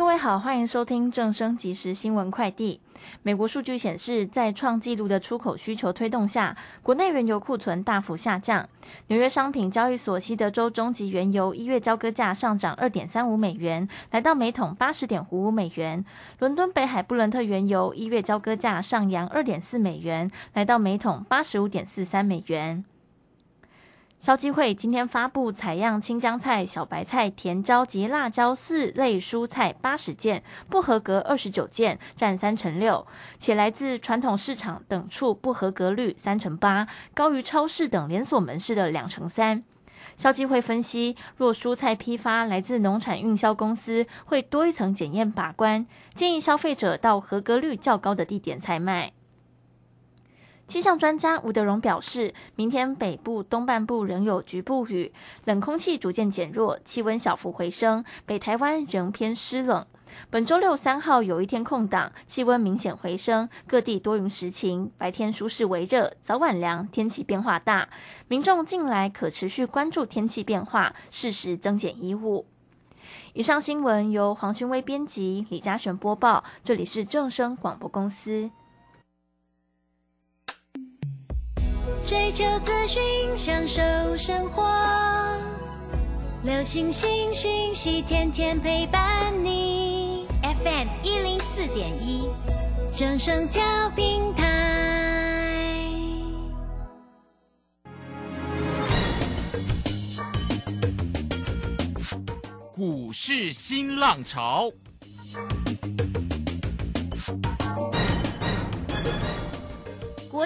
各位好，欢迎收听正声即时新闻快递。美国数据显示，在创纪录的出口需求推动下，国内原油库存大幅下降。纽约商品交易所西德州中级原油一月交割价上涨二点三五美元，来到每桶八十点五五美元。伦敦北海布伦特原油一月交割价上扬二点四美元，来到每桶八十五点四三美元。消基会今天发布采样青江菜、小白菜、甜椒及辣椒四类蔬菜八十件，不合格二十九件，占三成六，且来自传统市场等处不合格率三成八，高于超市等连锁门市的两成三。消基会分析，若蔬菜批发来自农产运销公司，会多一层检验把关，建议消费者到合格率较高的地点采买。气象专家吴德荣表示，明天北部东半部仍有局部雨，冷空气逐渐减弱，气温小幅回升，北台湾仍偏湿冷。本周六三号有一天空档，气温明显回升，各地多云时晴，白天舒适为热，早晚凉，天气变化大。民众近来可持续关注天气变化，适时增减衣物。以上新闻由黄勋威编辑，李嘉璇播报，这里是正声广播公司。追求资讯，享受生活。流星星讯息，天天陪伴你。FM 一零四点一，正声调平台。股市新浪潮。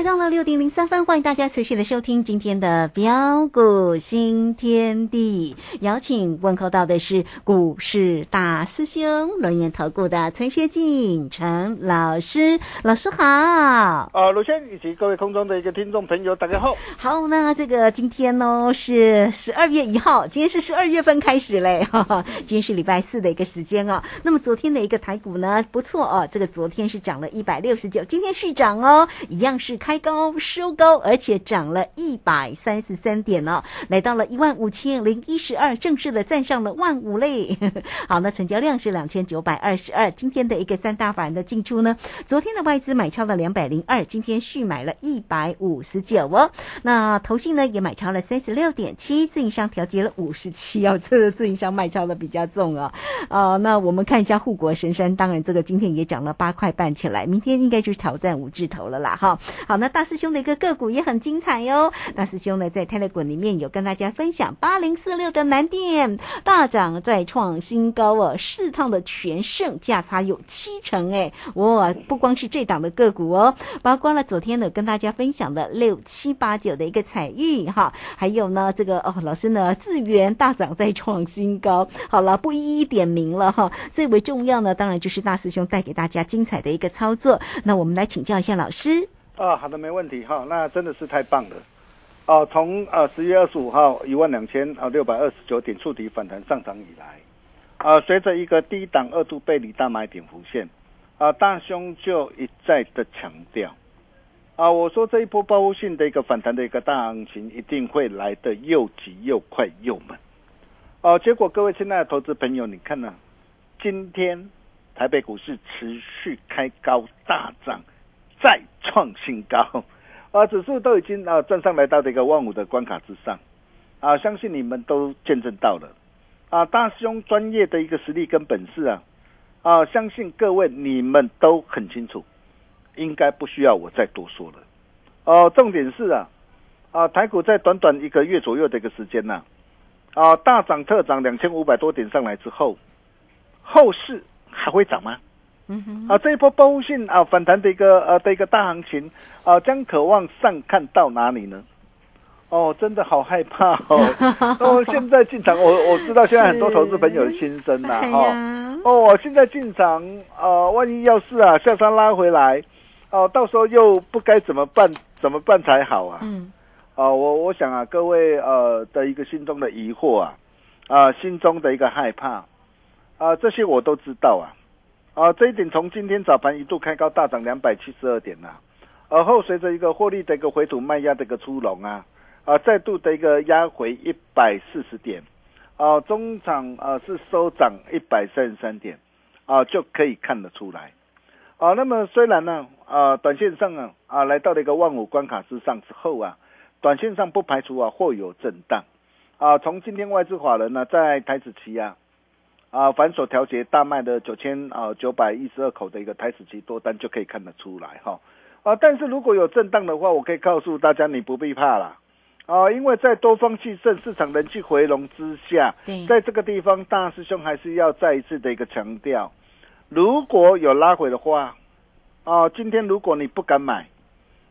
来到了六点零三分，欢迎大家持续的收听今天的标股新天地。邀请问候到的是股市大师兄龙岩投顾的陈学进陈老师，老师好。啊，罗轩以及各位空中的一个听众朋友，大家好。好，那这个今天呢是十二月一号，今天是十二月份开始嘞，哈哈，今天是礼拜四的一个时间哦。那么昨天的一个台股呢不错哦，这个昨天是涨了一百六十九，今天续涨哦，一样。是开开高收高，而且涨了一百三十三点呢，来到了一万五千零一十二，正式的站上了万五嘞。好，那成交量是两千九百二十二。今天的一个三大法人的进出呢，昨天的外资买超了两百零二，今天续买了一百五十九哦。那投信呢也买超了三十六点七，自营商调节了五十七哦，这个自营商卖超的比较重哦。啊，那我们看一下护国神山，当然这个今天也涨了八块半起来，明天应该就是挑战五字头了啦哈。好，那大师兄的一个个股也很精彩哟。大师兄呢，在泰勒股里面有跟大家分享八零四六的南电大涨再创新高哦，四趟的全胜价差有七成哎，哇！不光是这档的个股哦，包括了昨天呢跟大家分享的六七八九的一个彩玉哈，还有呢这个哦老师呢智源大涨再创新高。好了，不一一点名了哈。最为重要呢，当然就是大师兄带给大家精彩的一个操作。那我们来请教一下老师。啊，好的，没问题哈，那真的是太棒了，哦，从呃十月二十五号一万两千啊六百二十九点触底反弹上涨以来，啊，随着一个低档二度背离大买点浮现，啊，大兄就一再的强调，啊，我说这一波报复性的一个反弹的一个大行情一定会来的又急又快又猛，哦、结果各位亲爱的投资朋友，你看呢、今天台北股市持续开高大涨，再创新高，啊，指数都已经啊站上来到这个万五的关卡之上，啊，相信你们都见证到了，啊，大师兄专业的一个实力跟本事啊，啊，相信各位你们都很清楚，应该不需要我再多说了。哦、重点是啊，啊，台股在短短一个月左右的一个时间呐、啊，大涨特涨两千五百多点上来之后，后市还会涨吗？嗯哼，啊，这一波报复性啊反弹的一个呃的一个大行情啊，将渴望上看到哪里呢？哦，真的好害怕哦！哦，现在进场，我我知道现在很多投资朋友的心声呐、哎哈、呀，哦，现在进场，呃，万一要是啊下山拉回来，哦、到时候又不该怎么办？怎么办才好啊？嗯，啊、我我想啊，各位呃的一个心中的疑惑啊，啊、心中的一个害怕啊、这些我都知道啊，啊、这一点从今天早盘一度开高大涨两百七十二点呐、而后随着一个获利的一个回吐卖压的一个出笼啊，啊、再度的一个压回一百四十点，啊、中场啊、是收涨一百三十三点，啊、就可以看得出来。啊，那么虽然呢，啊，短线上啊，啊，来到了一个万五关卡之上之后啊，短线上不排除啊会有震荡，啊，从今天外资法人呢在台子期啊，啊反手调节大卖的九千啊九百一十二口的一个台子期多单就可以看得出来哈，啊，但是如果有震荡的话，我可以告诉大家你不必怕啦，啊，因为在多方气盛、市场人气回笼之下，在这个地方，大师兄还是要再一次的一个强调，如果有拉回的话，哦、今天如果你不敢买，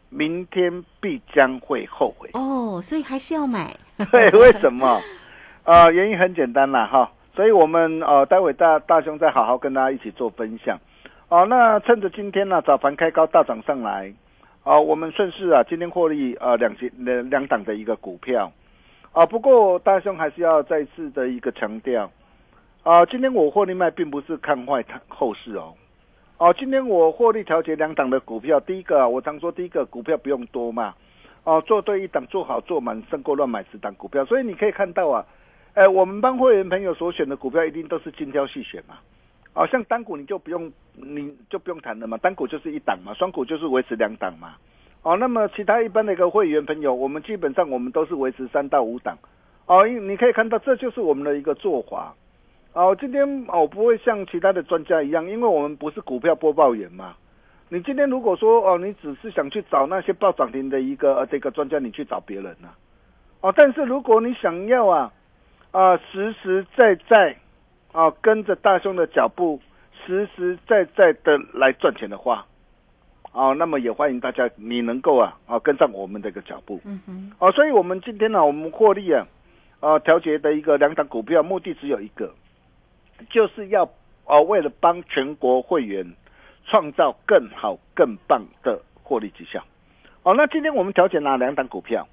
明天必将会后悔。哦，所以还是要买，对，为什么？啊，原因很简单啦，哈，所以我们呃，待会大大兄再好好跟大家一起做分享。哦、那趁着今天呢、早盘开高大涨上来，哦、我们顺势啊，今天获利呃两节两两档的一个股票，啊、不过大兄还是要再次的一个强调，啊、今天我获利卖并不是看坏它后市哦。哦，今天我获利调节两档的股票，第一个啊，我常说第一个股票不用多嘛，哦，做对一档，做好做满，胜过乱买十档股票。所以你可以看到啊，哎，我们帮会员朋友所选的股票一定都是精挑细选嘛。哦，像单股你就不用，你就不用谈了嘛，单股就是一档嘛，双股就是维持两档嘛。哦，那么其他一般的一个会员朋友，我们基本上我们都是维持三到五档。哦，因你可以看到，这就是我们的一个做法。哦，今天哦不会像其他的专家一样，因为我们不是股票播报员嘛。你今天如果说哦，你只是想去找那些报涨停的一个呃这个专家，你去找别人呐、哦，但是如果你想要啊啊、实实在在啊跟着大兄的脚步，实实在在的来赚钱的话，哦，那么也欢迎大家你能够啊啊跟上我们这个脚步。嗯哼，哦，所以我们今天呢，我们获利啊，呃，调节的一个两档股票，目的只有一个，就是要啊，为了帮全国会员创造更好、更棒的获利绩效。哦，那今天我们调节哪两档股票？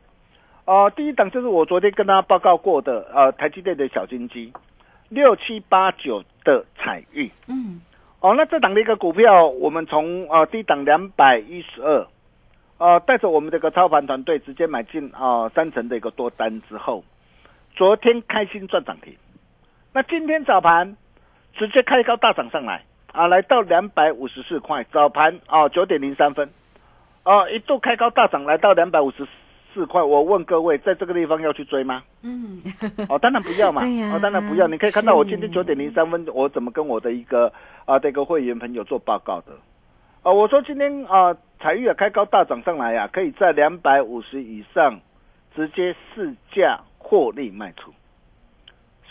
呃，第一档就是我昨天跟大家报告过的，呃，台积电的小金鸡，六七八九的彩玉。嗯，哦，那这档的一个股票，我们从呃低档两百一十二，呃，带着我们这个操盘团队直接买进啊、呃三成的一个多单之后，昨天开心赚涨停，那今天早盘直接开高大涨上来啊，来到两百五十四块，早盘啊九点零三分，啊一度开高大涨来到两百五十四块，我问各位，在这个地方要去追吗？嗯，哦，当然不要嘛，哦，当然不要。你可以看到我今天九点零三分，我怎么跟我的一个啊这个会员朋友做报告的？啊，我说今天啊彩玉啊开高大涨上来呀、可以在两百五十以上直接市价获利卖出，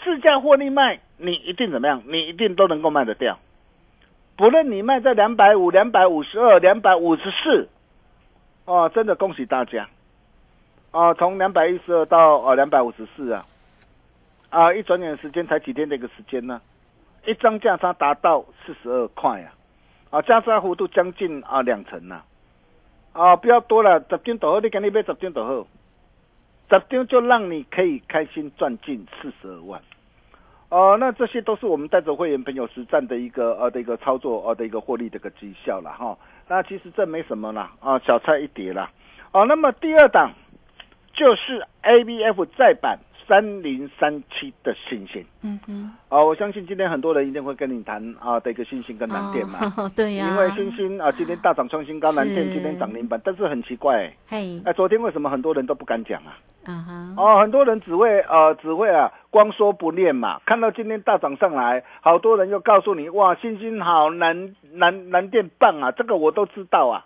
市价获利卖，你一定怎么样？你一定都能够卖得掉。不论你卖在两百五、两百五十二、两百五十四，哦，真的恭喜大家。啊，从两百一十二到呃两百五十四啊，啊，一转眼时间才几天的一个时间呢，一张价差达到四十二块啊，啊，价差幅度将近啊两成呐、啊，不要多了，十张多好，你赶紧买十张多好，十张就让你可以开心赚进四十二万，哦，那这些都是我们带着会员朋友实战的一个呃的一个操作呃的一个获利的一个绩效了哈。那其实这没什么啦啊，小菜一碟啦。哦，那么第二档就是 A B F 再版三零三七的星星。嗯嗯，啊，我相信今天很多人一定会跟你谈啊的一个星星跟蓝电嘛。哦，对呀、因为星星啊，今天大涨创新高，蓝电今天涨零板，但是很奇怪、欸，嘿，哎，昨天为什么很多人都不敢讲啊？啊哈，哦，很多人只会呃只会啊光说不练嘛，看到今天大涨上来，好多人又告诉你哇，星星好，蓝蓝蓝电棒啊，这个我都知道啊。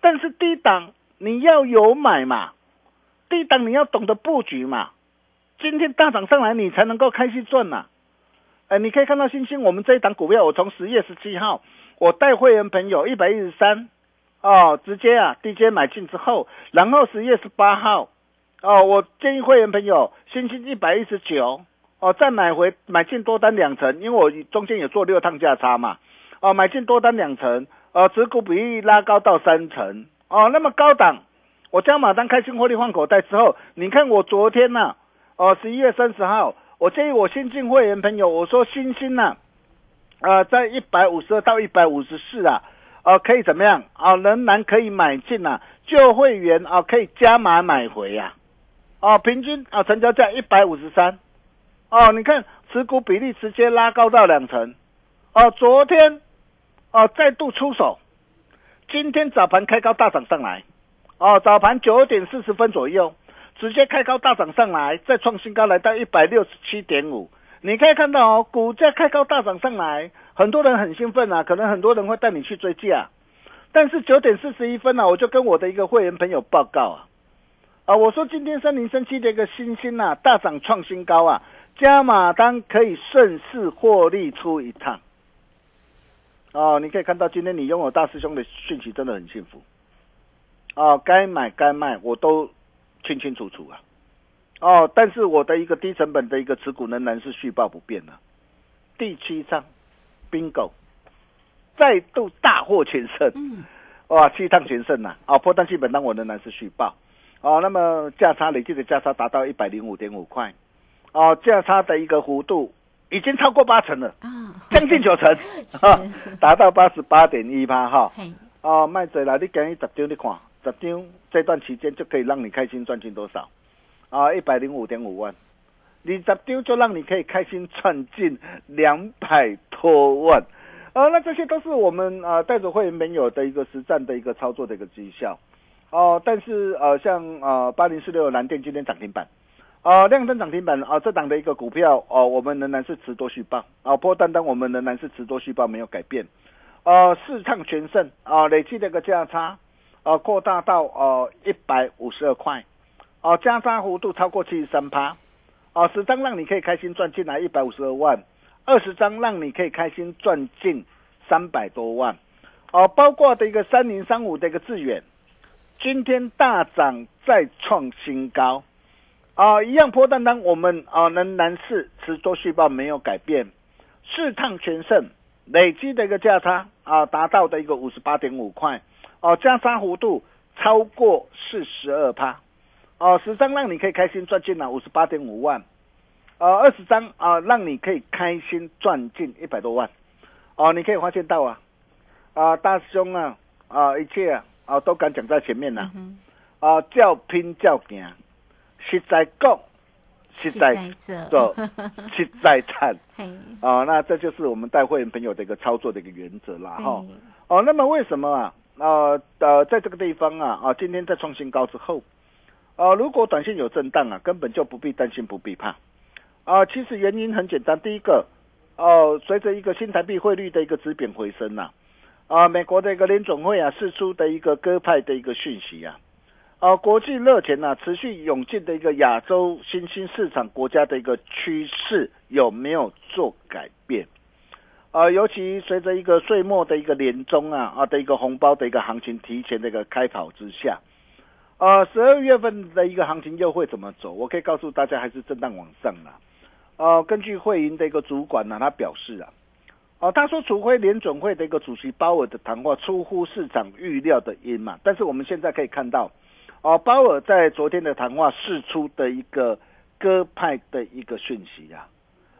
但是低档你要有买嘛，低档你要懂得布局嘛。今天大涨上来，你才能够开心赚呐、哎，你可以看到星星，我们这一档股票，我从十月十七号，我带会员朋友一百一十三，哦，直接啊低阶买进之后，然后十月十八号，哦，我建议会员朋友星星一百一十九，哦，再买回买进多单两成，因为我中间有做六趟价差嘛，哦，买进多单两成，呃，持股比例拉高到三成，哦，那么高档，我加码单开心获利换口袋之后，你看我昨天呐、哦，十一月三十号，我建议我新进会员朋友，我说星星呐、呃，在一百五十二到一百五十四啊，呃，可以怎么样？啊？仍然可以买进啊，旧会员啊可以加码买回呀、啊，哦，平均啊成交价一百五十三，哦，你看持股比例直接拉高到两成，哦，昨天哦再度出手，今天早盘开高大涨上来，哦，早盘九点四十分左右。直接开高大涨上来，再创新高来到一百六十七点五。你可以看到哦，股价开高大涨上来，很多人很兴奋啊，可能很多人会带你去追价。但是九点四十一分呢、啊，我就跟我的一个会员朋友报告啊，啊，我说今天三零三七的一个新星啊，大涨创新高啊，加码单可以顺势获利出一趟。哦，你可以看到今天你拥有大师兄的讯息真的很幸福。哦，该买该卖我都。清清楚楚啊，哦，但是我的一个低成本的一个持股仍然是续报不变的。第七章，bingo，再度大获全胜，嗯，哇，七趟全胜呐、啊！哦，破单基本单我仍然是续报，哦，那么价差累计的价差达到一百零五点五块，哦，价差的一个幅度已经超过八成了，啊，将近九成，啊，达到八十八点一八哈，嘿，哦，卖嘴啦，你给你十张你看。十张这段期间就可以让你开心赚进多少？啊，一百零五点五万，你十张就让你可以开心赚进两百多万。啊，那这些都是我们啊带着会员朋友的一个实战的一个操作的一个绩效。哦、但是呃，像呃八零四六蓝电今天涨停板，啊、亮灯涨停板啊、这档的一个股票哦、我们仍然是持多续报啊，波单单我们仍然是持多续报没有改变。呃，市场全胜啊、累计的一个价差。呃，扩大到呃一百五十二块，哦、加差幅度超过七十三趴，哦，十张让你可以开心赚进来一百五十二万，二十张让你可以开心赚进三百多万，哦，包括的一个三零三五的一个致远，今天大涨再创新高，啊、一样破单单我们啊、仍然是持多续报没有改变，四趟全胜，累积的一个价差啊、达到的一个五十八点五块。哦，加差幅度超过四十二趴，哦，十张让你可以开心赚进了五十八点五万，呃，二十张啊、让你可以开心赚进一百多万，哦，你可以发现到啊，啊、大师兄啊，啊、一切啊，啊、都敢讲在前面呐、嗯啊，叫拼叫行，实在讲，实在这做，实在赚，嘿，啊、那这就是我们带会员朋友的一个操作的一个原则啦，哈。哦，那么为什么啊？呃呃，在这个地方啊啊，今天在创新高之后，呃，如果短线有震荡啊，根本就不必担心，不必怕。啊、其实原因很简单，第一个，哦、随着一个新台币汇率的一个止贬回升呐、啊，美国的一个联总会啊释出的一个鸽派的一个讯息啊，啊，国际热钱呐、持续涌进的一个亚洲新兴市场国家的一个趋势有没有做改变？呃，尤其随着一个岁末的一个年终啊啊的一个红包的一个行情提前的一个开跑之下，呃，十二月份的一个行情又会怎么走？我可以告诉大家，还是震荡往上啦。呃，根据会银的一个主管呢、他表示啊，哦、他说，除非联准会的一个主席鲍尔的谈话出乎市场预料的阴嘛，但是我们现在可以看到，哦、鲍尔在昨天的谈话释出的一个鸽派的一个讯息啊。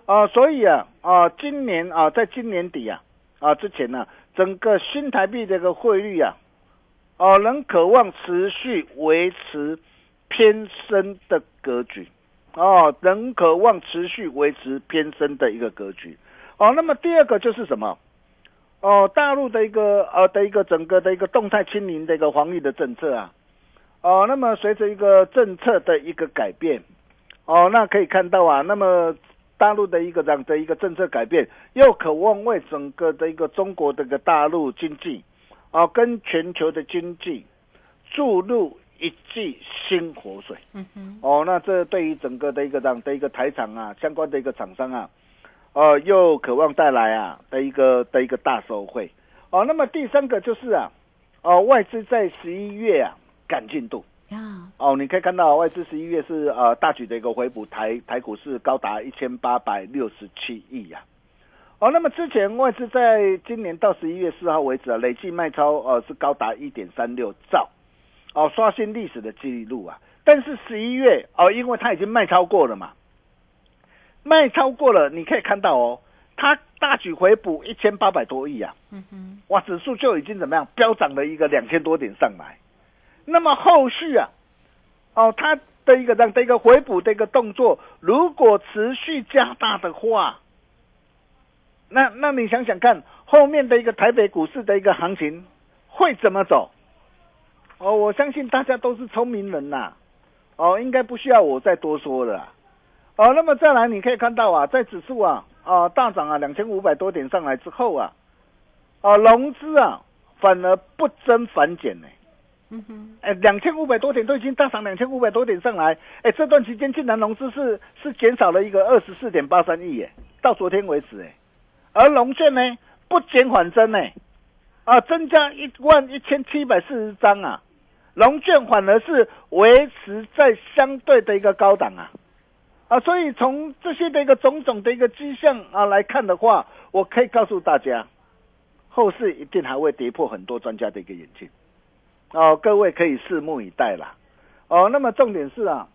啊，所以啊啊，今年啊，在今年底啊啊之前呢、整个新台币这个汇率啊，哦、能渴望持续维持偏升的格局，哦，能渴望持续维持偏升的一个格局，哦，那么第二个就是什么？哦，大陆的一个呃的一个整个的一个动态清零的一个防疫的政策啊，哦，那么随着一个政策的一个改变，哦，那可以看到啊，那么大陆的一个这样的一个政策改变，又渴望为整个的一个中国的一个大陆经济，啊，跟全球的经济注入一剂新活水。嗯哼，哦，那这对于整个的一个这样的一个台厂啊，相关的一个厂商啊，呃，又渴望带来啊的一个的一个大收惠。哦，那么第三个就是啊，哦，外资在十一月啊赶进度。呀，哦，你可以看到外资十一月是呃大举的一个回补，台台股是高达一千八百六十七亿呀。哦，那么之前外资在今年到十一月四号为止啊，累计卖超呃是高达一点三六兆，哦，刷新历史的记录啊。但是十一月哦，因为它已经卖超过了嘛，卖超过了，你可以看到哦，它大举回补一千八百多亿啊，嗯哼，哇，指数就已经怎么样飙涨了一个两千多点上来。那么后续啊，哦，它的一个这样的一个回补的一个动作，如果持续加大的话，那那你想想看，后面的一个台北股市的一个行情会怎么走？哦，我相信大家都是聪明人呐、哦，应该不需要我再多说了。哦，那么再来你可以看到啊，在指数啊啊大涨啊两千五百多点上来之后啊，啊融资啊反而不增反减呢。嗯哼，哎，两千五百多点都已经大涨两千五百多点上来，哎，这段期间竟然融资是是减少了一个二十四点八三亿耶，到昨天为止哎，而龙券呢不减反增呢，啊，增加一万一千七百四十张啊，龙券反而是维持在相对的一个高档啊，啊，所以从这些的一个种种的一个迹象啊来看的话，我可以告诉大家，后市一定还会跌破很多专家的一个眼镜。哦，各位可以拭目以待啦。哦，那么重点是啊，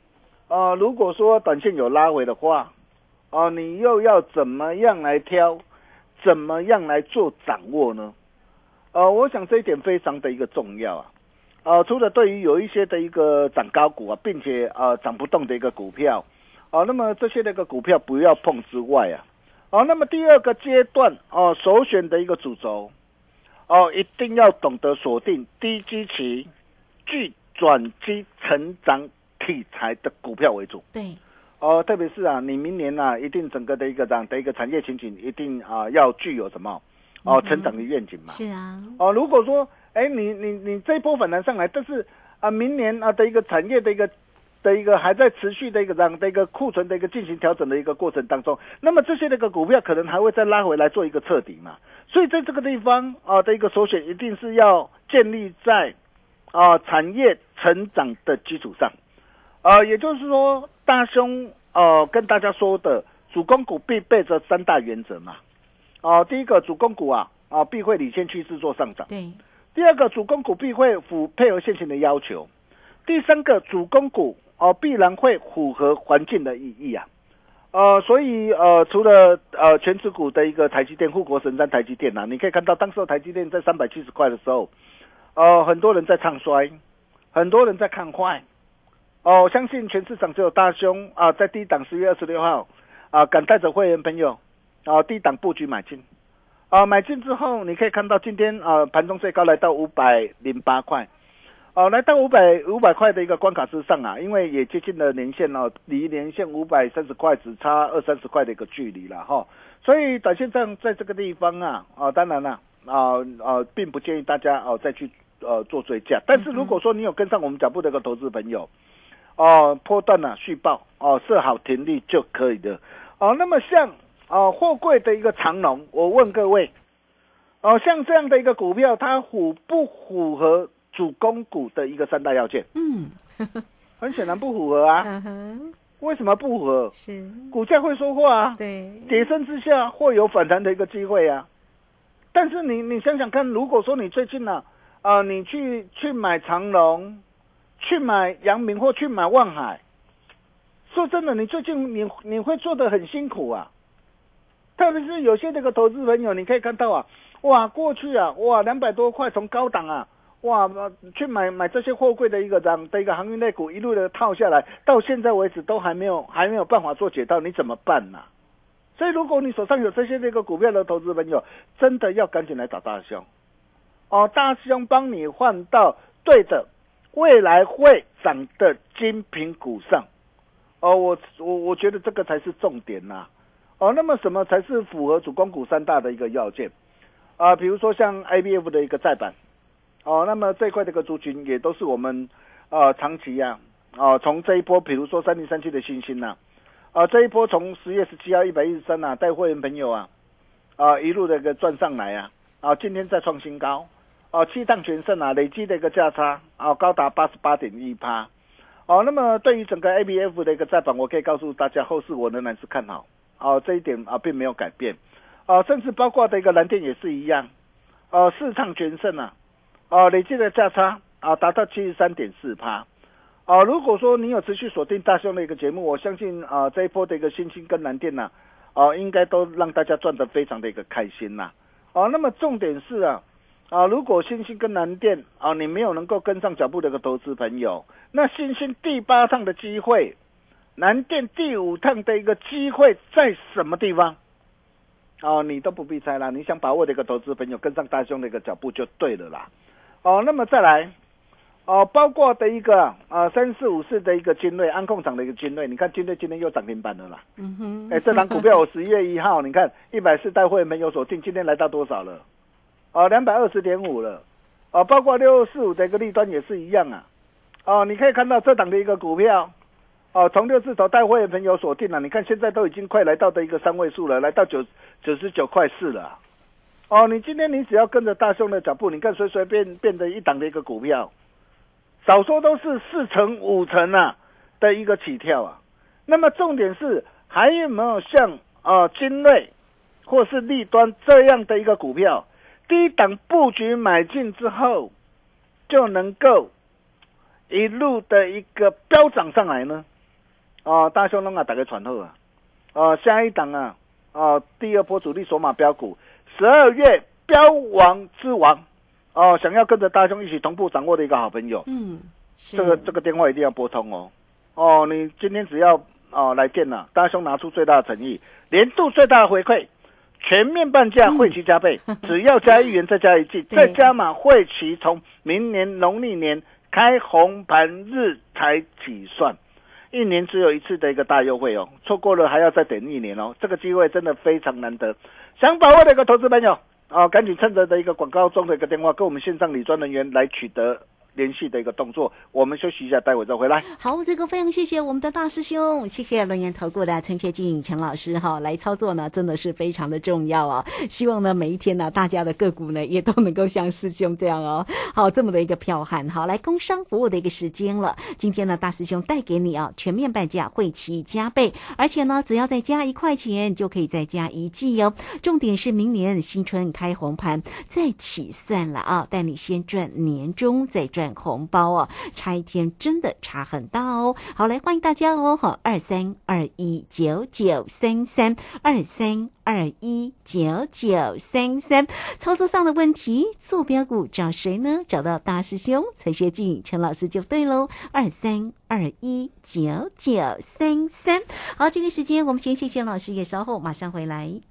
呃，如果说短线有拉回的话，哦，你又要怎么样来挑，怎么样来做掌握呢？呃，我想这一点非常的一个重要啊。呃，除了对于有一些的一个涨高股啊，并且呃涨不动的一个股票，哦、那么这些的一个股票不要碰之外啊，哦，那么第二个阶段哦、首选的一个主轴。哦，一定要懂得锁定低基期、具转机成长题材的股票为主。对，哦，特别是啊，你明年啊，一定整个的一个这样的一个产业情景，一定啊要具有什么哦成长的愿景嘛。是啊，哦，如果说哎你你你这一波反弹上来，但是啊明年啊的一个产业的一个的一个还在持续的一个这样的一个库存的一个进行调整的一个过程当中，那么这些那个股票可能还会再拉回来做一个彻底嘛。所以在这个地方啊的一个首选，一定是要建立在啊产业成长的基础上，啊，也就是说，大兄呃跟大家说的主攻股必备着三大原则嘛。哦、第一个主攻股啊啊必会领先趋势做上涨。对，第二个主攻股必会符配合现行的要求，第三个主攻股哦必然会符合环境的意义啊，呃，所以呃除了呃全指股的一个台积电护国神山台积电呐、啊，你可以看到当时候台积电在三百七十块的时候，呃很多人在唱衰，很多人在看坏，哦、我相信全市场只有大兄啊、在低档十月二十六号啊、敢带着会员朋友啊、低档布局买进。啊，买进之后，你可以看到今天啊，盘中最高来到五百零八块，哦、来到五百五百块的一个关卡之上啊，因为也接近了年线哦，离年线五百三十块只差二三十块的一个距离了哈，所以短线上在这个地方啊，啊，当然了，啊啊，并不建议大家哦、再去呃做追加，但是如果说你有跟上我们脚步的一个投资朋友，哦、波段呢、续报哦、设好停利就可以的，哦、那么像。啊，货柜的一个长龙，我问各位，哦，像这样的一个股票，它符不符合主攻股的一个三大要件？嗯，很显然不符合啊。嗯哼，为什么不符合？是，股价会说话啊，对，跌升之下会有反弹的一个机会啊。但是你你想想看，如果说你最近呢、啊，你去去买长隆，去买阳明或去买万海，说真的，你最近你你会做的很辛苦啊。特别是有些这个投资朋友，你可以看到啊，哇，过去啊，哇，两百多块从高档啊，哇，去买买这些货柜的一个涨的一个航运类股，一路的套下来，到现在为止都还没有还没有办法做解套，你怎么办呢、所以，如果你手上有这些这个股票的投资朋友，真的要赶紧来找大兄哦，大师兄帮你换到对的未来会涨的精品股上哦。我我我觉得这个才是重点呐、哦。那么什么才是符合主攻股三大的一个要件啊？比如说像 IBF 的一个再版哦，那么这一块这个族群也都是我们呃长期呀、啊，哦从这一波比如说三零三七的新兴呐、啊，这一波从十月十七号一百一十三呐，带会员朋友啊啊一路的一个赚上来啊啊，今天再创新高。哦，七趟全胜啊，累计的一个价差啊，高达八十八点一趴。哦，那么对于整个 ABF 的一个再版，我可以告诉大家，后市我仍然是看好。哦，这一点啊并没有改变。哦，甚至包括的一个蓝电也是一样。哦，四趟全胜啊，哦，累计的价差啊达到七十三点四趴。哦，如果说你有持续锁定大兄的一个节目，我相信啊这一波的一个新兴跟蓝电呐、哦，应该都让大家赚得非常的一个开心呐、哦，那么重点是啊。啊，如果星星跟南电啊，你没有能够跟上脚步的一个投资朋友，那星星第八趟的机会，南电第五趟的一个机会在什么地方？哦，你都不必猜啦，你想把握的一个投资朋友跟上大兄的一个脚步就对了啦。哦，那么再来，哦，包括的一个啊三四五四的一个精锐安控厂的一个精锐，你看军队今天又涨停板了啦。嗯哼，哎，这档股票我十一月一号，你看一百四带会没有锁定，今天来到多少了？哦，两百二十点五了。哦，包括六四五的一个利端也是一样啊。哦，你可以看到这档的一个股票，哦，从六字头带会员朋友锁定了，你看现在都已经快来到的一个三位数了，来到九九十九块四了啊。哦，你今天你只要跟着大兄的脚步，你看随随便便的一档的一个股票，少说都是四成五成啊的一个起跳啊。那么重点是还有没有像啊、呃、精锐或是利端这样的一个股票，低档布局买进之后，就能够一路的一个飙涨上来呢？哦，大兄龙啊，打个传后啊，哦，下一档啊，哦，第二波主力索马标股，十二月标王之王，哦，想要跟着大兄一起同步掌握的一个好朋友，嗯，这个这个电话一定要拨通哦。哦，你今天只要哦来电了，大兄拿出最大的诚意，年度最大的回馈，全面半价，会期加倍，只要加一元再加一季，再加码会期从明年农历年开红盘日才起算。一年只有一次的一个大优惠哦，错过了还要再等一年哦，这个机会真的非常难得，想把握的一个投资朋友啊，赶紧趁着的一个广告中的一个电话，跟我们线上理专人员来取得联系的一个动作。我们休息一下，待会再回来。好，这个非常谢谢我们的大师兄，谢谢龙岩投顾的陈学进陈老师哈，来操作呢真的是非常的重要啊！希望呢每一天呢大家的个股呢也都能够像师兄这样哦，好这么的一个彪悍。好，来工商服务的一个时间了，今天呢大师兄带给你啊全面半价，会期加倍，而且呢只要再加一块钱就可以再加一季哦。重点是明年新春开红盘再起算了啊，带你先赚年终再赚赚红包哦，差一天真的差很大哦。好，来欢迎大家哦，好，二三二一九九三三二三二一九九三三，操作上的问题，坐标股找谁呢？找到大师兄陈学进陈老师就对喽，二三二一九九三三。好，这个时间我们先谢谢老师，也稍后马上回来。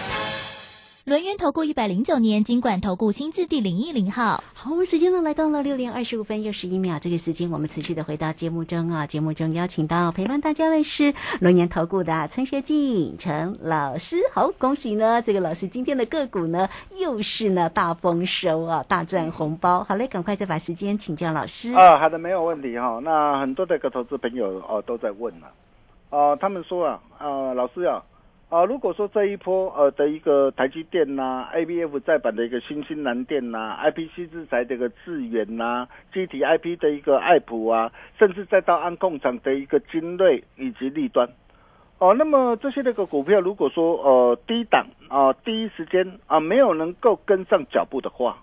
轮源投顾一百零九年金管投顾新字第零一零号。好，时间呢来到了六点二十五分又十一秒，这个时间我们持续的回到节目中啊。节目中邀请到陪伴大家的是轮源投顾的陈学进陈老师。好，恭喜呢，这个老师今天的个股呢又是呢大丰收啊，大赚红包。好嘞，赶快再把时间请教老师。啊，好的，没有问题哈、那很多的个投资朋友哦都在问了，哦、他们说啊，呃，老师啊，啊，如果说这一波呃的一个台积电呐、ABF 再版的一个新兴南电呐、IPC 制裁的一个智源呐、机体 IP 的一个爱普啊，甚至再到安控厂的一个精锐以及立端。哦，那么这些那个股票，如果说呃低档啊、第一时间啊、没有能够跟上脚步的话，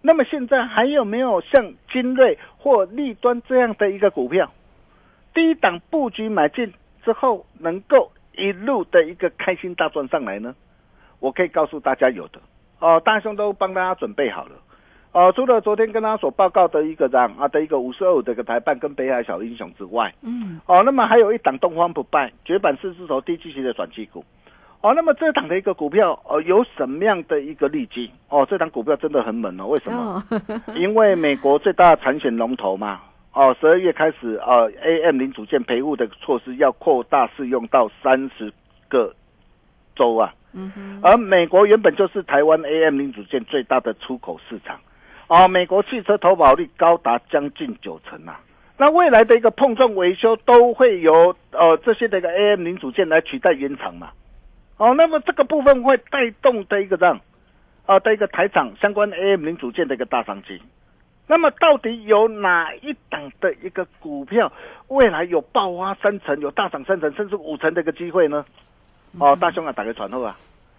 那么现在还有没有像精锐或立端这样的一个股票，低档布局买进之后，能够一路的一个开心大赚上来呢？我可以告诉大家有的哦，大兄都帮大家准备好了。哦，除了昨天跟大家所报告的一个涨啊的一个五十二五的一个台办跟北海小英雄之外，嗯，哦，那么还有一档东方不败绝版四字头低基期的转机股。哦，那么这档的一个股票，哦，有什么样的一个利基？哦，这档股票真的很猛哦。为什么？哦，因为美国最大的产险龙头嘛，哦，十二月开始，呃，AM 零组件赔付的措施要扩大适用到三十个州啊。嗯哼，而美国原本就是台湾 AM 零组件最大的出口市场，哦，美国汽车投保率高达将近九成啊。那未来的一个碰撞维修都会由呃这些的一个 AM 零组件来取代原厂嘛，哦，那么这个部分会带动的一个这样，啊的一个台厂相关 AM 零组件的一个大商机。那么到底有哪一档的一个股票未来有爆发三成、有大涨三成甚至五成的一个机会呢？哦，大兄啊，打个传呼啊，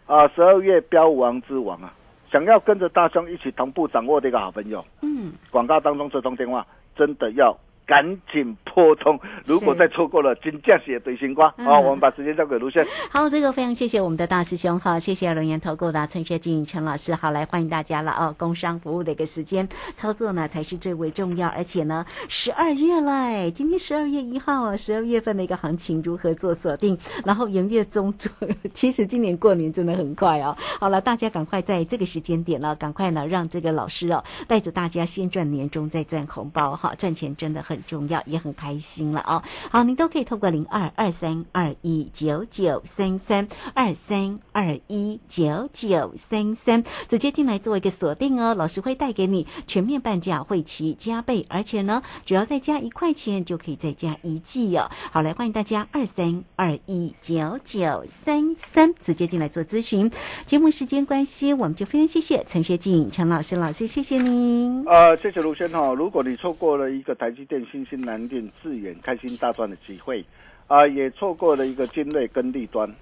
啊，十二月标王之王啊，想要跟着大兄一起同步掌握的一个好朋友，嗯，广告当中这通电话真的要赶紧破通，如果再错过了，金价血对星光。嗯好、我们把时间交给卢轩。好，这个非常谢谢我们的大师兄哈，谢谢龙岩投顾的陈学进陈老师，好来欢迎大家了哦。工商服务的一个时间操作呢才是最为重要，而且呢十二月了，今天十二月一号啊，十二月份的一个行情如何做锁定，然后元月中，其实今年过年真的很快哦。好了，大家赶快在这个时间点呢，赶快呢让这个老师哦带着大家先赚年终，再赚红包哈，赚钱真的很重要，也很开心了哦。好，您都可以透过零二二三二一九九三三二三二一九九三三直接进来做一个锁定哦。老师会带给你全面半价，会期加倍，而且呢，只要再加一块钱就可以再加一季哦。好，来欢迎大家二三二一九九三三直接进来做咨询。节目时间关系，我们就非常谢谢陈学静陈老师，老师谢谢您。呃，谢谢卢轩哈。如果你错过了一个台积电、新兴南电、智远开心大赚的机会，啊、也错过了一个精锐跟立端，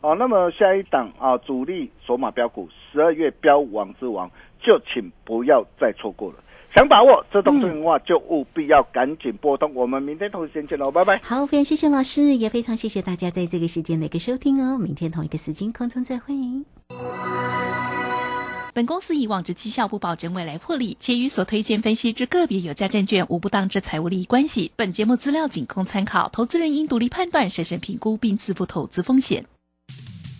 哦、那么下一档啊、主力索马标股十二月标王之王，就请不要再错过了。想把握这通电话，就务必要赶紧拨通。我们明天同一时间见喽，拜拜。好，非常谢谢老师，也非常谢谢大家在这个时间的一个收听哦。明天同一个时间空中再会。本公司以往之绩效不保证未来获利，且与所推荐分析之个别有价证券无不当之财务利益关系。本节目资料仅供参考，投资人应独立判断、审慎评估并自负投资风险。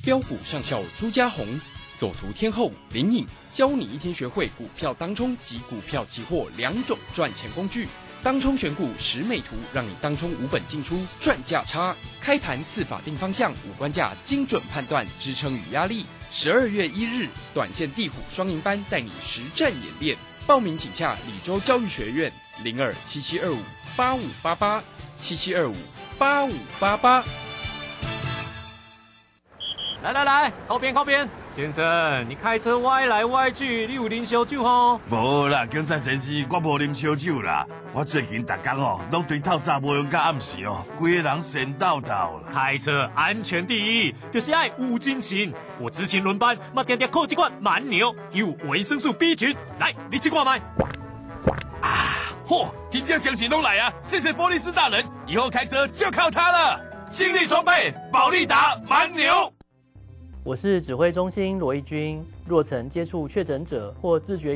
标股上校朱家红，左图天后林颖，教你一天学会股票当冲及股票期货两种赚钱工具。当冲选股十美图，让你当冲无本进出赚价差。开盘四法定方向，五关价精准判断支撑与压力。十二月一日，短线地虎双赢班带你实战演练。报名请洽李州教育学院零二七七二五八五八八七七二五八五八八。来来来，靠边靠边！先生，你开车歪来歪去，你有啉烧酒吼？无啦，警察先生，我无啉烧酒啦。我最近逐工哦，拢对透早无用到暗时哦，规个人神叨叨啦。开车安全第一，就是爱有精神。我执勤轮班，嘛定定靠这款蛮牛，有维生素 B 群。来，你去挂麦。啊，嚯，真正精神拢来啊！谢谢波利斯大人，以后开车就靠他了。精力装备，保利达蛮牛。我是指挥中心罗义军。若曾接触确诊者或自觉